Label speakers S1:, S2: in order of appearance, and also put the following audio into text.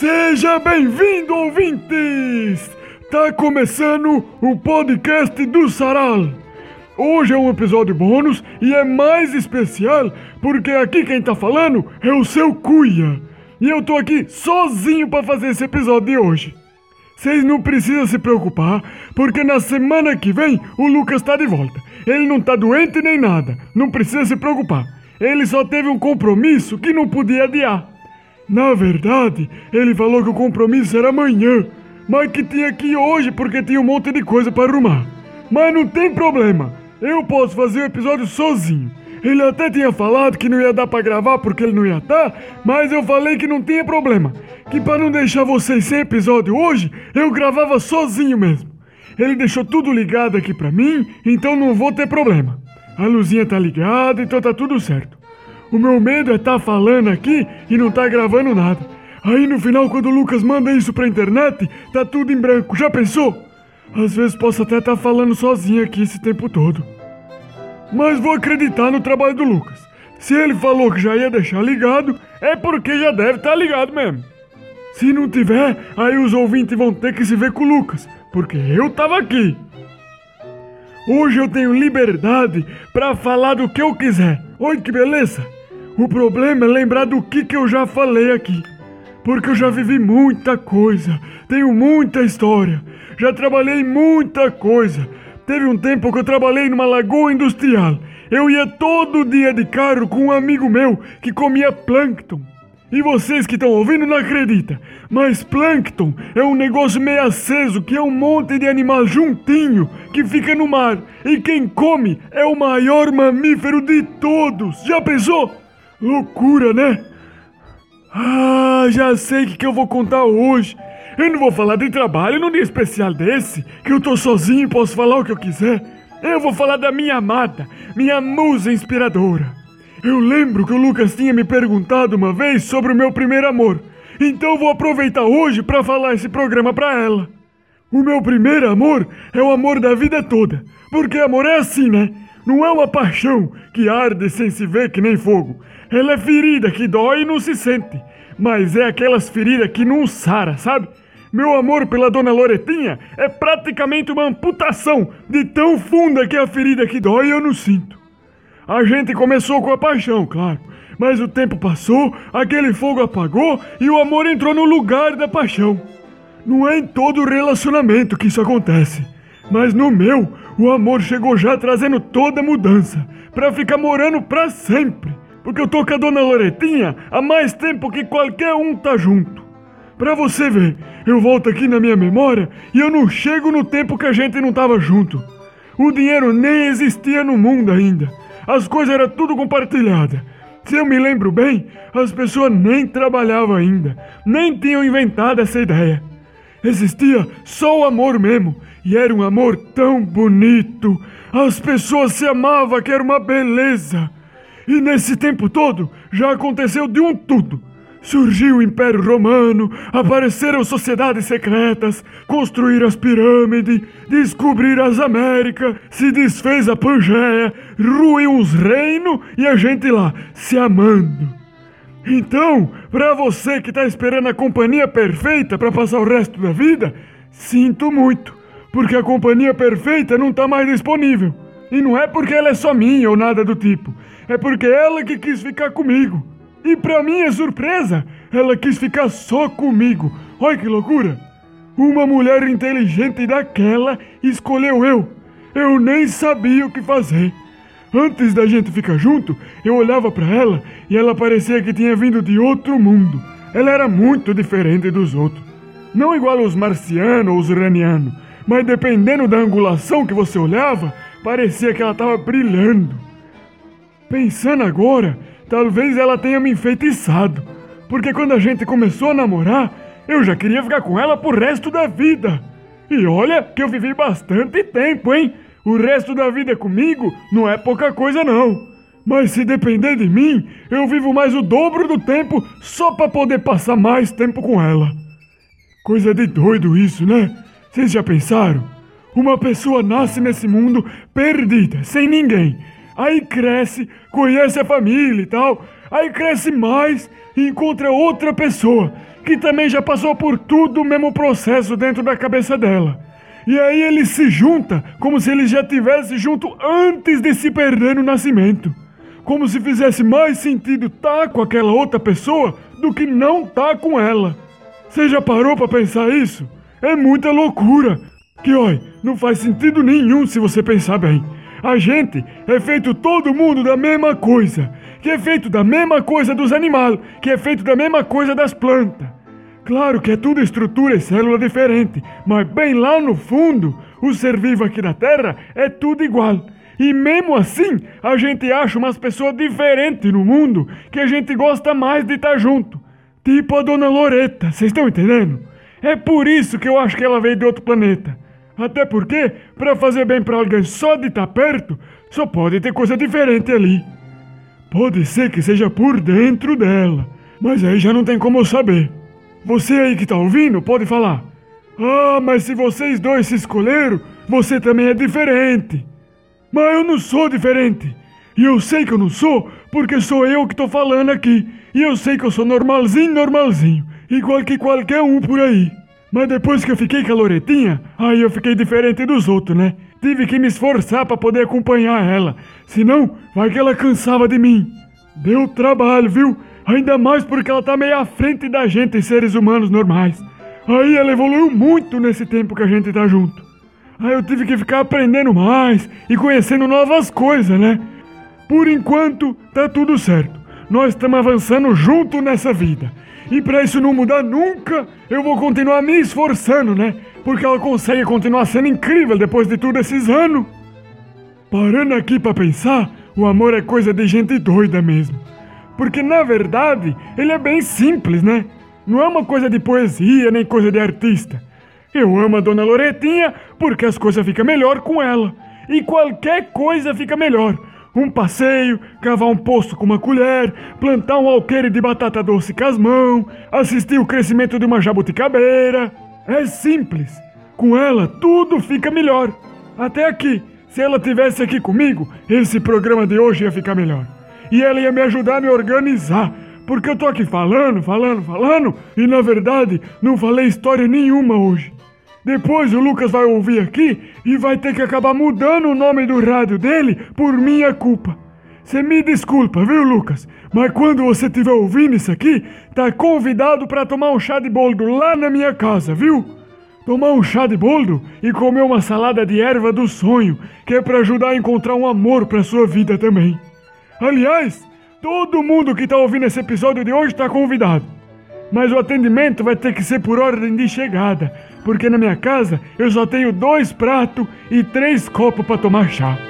S1: Seja bem-vindo, ouvintes! Tá começando o podcast do Saral. Hoje é um episódio bônus e é mais especial porque aqui quem tá falando é o seu Cuia. E eu tô aqui sozinho para fazer esse episódio de hoje. Vocês não precisam se preocupar, porque na semana que vem o Lucas tá de volta. Ele não tá doente nem nada, não precisa se preocupar. Ele só teve um compromisso que não podia adiar. Na verdade, ele falou que o compromisso era amanhã, mas que tinha que ir hoje porque tinha um monte de coisa para arrumar. Mas não tem problema, eu posso fazer o episódio sozinho. Ele até tinha falado que não ia dar para gravar porque ele não ia estar, mas eu falei que não tinha problema. Que para não deixar vocês sem episódio hoje, eu gravava sozinho mesmo. Ele deixou tudo ligado aqui para mim, então não vou ter problema. A luzinha tá ligada, então tá tudo certo. O meu medo é estar tá falando aqui e não tá gravando nada. Aí no final, quando o Lucas manda isso pra internet, tá tudo em branco. Já pensou? Às vezes posso até estar tá falando sozinho aqui esse tempo todo. Mas vou acreditar no trabalho do Lucas. Se ele falou que já ia deixar ligado, é porque já deve estar tá ligado mesmo. Se não tiver, aí os ouvintes vão ter que se ver com o Lucas, porque eu tava aqui. Hoje eu tenho liberdade para falar do que eu quiser. Oi, que beleza! O problema é lembrar do que, que eu já falei aqui. Porque eu já vivi muita coisa, tenho muita história, já trabalhei muita coisa, Teve um tempo que eu trabalhei numa lagoa industrial. Eu ia todo dia de carro com um amigo meu que comia plâncton. E vocês que estão ouvindo não acreditam, mas plâncton é um negócio meio aceso que é um monte de animal juntinho que fica no mar. E quem come é o maior mamífero de todos. Já pensou? Loucura, né? Ah, já sei o que, que eu vou contar hoje. Eu não vou falar de trabalho num dia especial desse, que eu tô sozinho e posso falar o que eu quiser. Eu vou falar da minha amada, minha musa inspiradora. Eu lembro que o Lucas tinha me perguntado uma vez sobre o meu primeiro amor, então vou aproveitar hoje para falar esse programa para ela. O meu primeiro amor é o amor da vida toda, porque amor é assim, né? Não é uma paixão que arde sem se ver que nem fogo. Ela é ferida que dói e não se sente, mas é aquelas feridas que não sara, sabe? Meu amor pela dona Loretinha é praticamente uma amputação de tão funda que a ferida que dói eu não sinto. A gente começou com a paixão, claro, mas o tempo passou, aquele fogo apagou e o amor entrou no lugar da paixão. Não é em todo relacionamento que isso acontece, mas no meu, o amor chegou já trazendo toda a mudança, para ficar morando para sempre, porque eu tô com a dona Loretinha há mais tempo que qualquer um tá junto. Pra você ver, eu volto aqui na minha memória e eu não chego no tempo que a gente não tava junto. O dinheiro nem existia no mundo ainda. As coisas eram tudo compartilhada. Se eu me lembro bem, as pessoas nem trabalhavam ainda, nem tinham inventado essa ideia. Existia só o amor mesmo, e era um amor tão bonito. As pessoas se amavam, que era uma beleza. E nesse tempo todo já aconteceu de um tudo. Surgiu o Império Romano, apareceram sociedades secretas, construíram as pirâmides, descobriram as Américas, se desfez a Pangeia, ruiu os reinos e a gente lá se amando. Então, para você que tá esperando a companhia perfeita para passar o resto da vida, sinto muito, porque a companhia perfeita não tá mais disponível. E não é porque ela é só minha ou nada do tipo, é porque ela que quis ficar comigo. E pra minha surpresa, ela quis ficar só comigo. Olha que loucura! Uma mulher inteligente daquela escolheu eu. Eu nem sabia o que fazer. Antes da gente ficar junto, eu olhava para ela e ela parecia que tinha vindo de outro mundo. Ela era muito diferente dos outros. Não igual aos marcianos ou os uranianos, mas dependendo da angulação que você olhava, parecia que ela estava brilhando. Pensando agora, Talvez ela tenha me enfeitiçado, porque quando a gente começou a namorar, eu já queria ficar com ela pro resto da vida. E olha que eu vivi bastante tempo, hein? O resto da vida comigo não é pouca coisa não. Mas se depender de mim, eu vivo mais o dobro do tempo só para poder passar mais tempo com ela. Coisa de doido isso, né? Vocês já pensaram? Uma pessoa nasce nesse mundo perdida, sem ninguém, Aí cresce, conhece a família e tal. Aí cresce mais e encontra outra pessoa que também já passou por tudo o mesmo processo dentro da cabeça dela. E aí ele se junta como se ele já tivesse junto antes de se perder no nascimento. Como se fizesse mais sentido estar tá com aquela outra pessoa do que não estar tá com ela. Você já parou para pensar isso? É muita loucura. Que, oi, não faz sentido nenhum se você pensar bem. A gente é feito todo mundo da mesma coisa, que é feito da mesma coisa dos animais, que é feito da mesma coisa das plantas. Claro que é tudo estrutura e célula diferente, mas bem lá no fundo, o ser vivo aqui na Terra é tudo igual. E mesmo assim, a gente acha umas pessoas diferentes no mundo que a gente gosta mais de estar junto. Tipo a Dona Loreta, vocês estão entendendo? É por isso que eu acho que ela veio de outro planeta. Até porque, para fazer bem para alguém só de estar tá perto, só pode ter coisa diferente ali. Pode ser que seja por dentro dela, mas aí já não tem como eu saber. Você aí que tá ouvindo pode falar: Ah, mas se vocês dois se escolheram, você também é diferente. Mas eu não sou diferente. E eu sei que eu não sou porque sou eu que tô falando aqui. E eu sei que eu sou normalzinho, normalzinho, igual que qualquer um por aí. Mas depois que eu fiquei com a Loretinha, aí eu fiquei diferente dos outros, né? Tive que me esforçar para poder acompanhar ela, senão vai que ela cansava de mim. Deu trabalho, viu? Ainda mais porque ela tá meio à frente da gente seres humanos normais. Aí ela evoluiu muito nesse tempo que a gente tá junto. Aí eu tive que ficar aprendendo mais e conhecendo novas coisas, né? Por enquanto, tá tudo certo. Nós estamos avançando junto nessa vida. E para isso não mudar nunca, eu vou continuar me esforçando, né? Porque ela consegue continuar sendo incrível depois de tudo esses anos. Parando aqui para pensar, o amor é coisa de gente doida mesmo. Porque na verdade, ele é bem simples, né? Não é uma coisa de poesia nem coisa de artista. Eu amo a dona Loretinha porque as coisas ficam melhor com ela. E qualquer coisa fica melhor um passeio, cavar um poço com uma colher, plantar um alqueire de batata doce com as mãos, assistir o crescimento de uma jabuticabeira. É simples. Com ela tudo fica melhor. Até aqui, se ela tivesse aqui comigo, esse programa de hoje ia ficar melhor. E ela ia me ajudar a me organizar, porque eu tô aqui falando, falando, falando, e na verdade não falei história nenhuma hoje. Depois o Lucas vai ouvir aqui e vai ter que acabar mudando o nome do rádio dele por minha culpa. Você me desculpa, viu, Lucas? Mas quando você estiver ouvindo isso aqui, tá convidado para tomar um chá de boldo lá na minha casa, viu? Tomar um chá de boldo e comer uma salada de erva do sonho, que é para ajudar a encontrar um amor para sua vida também. Aliás, todo mundo que tá ouvindo esse episódio de hoje tá convidado. Mas o atendimento vai ter que ser por ordem de chegada porque na minha casa eu só tenho dois pratos e três copos para tomar chá.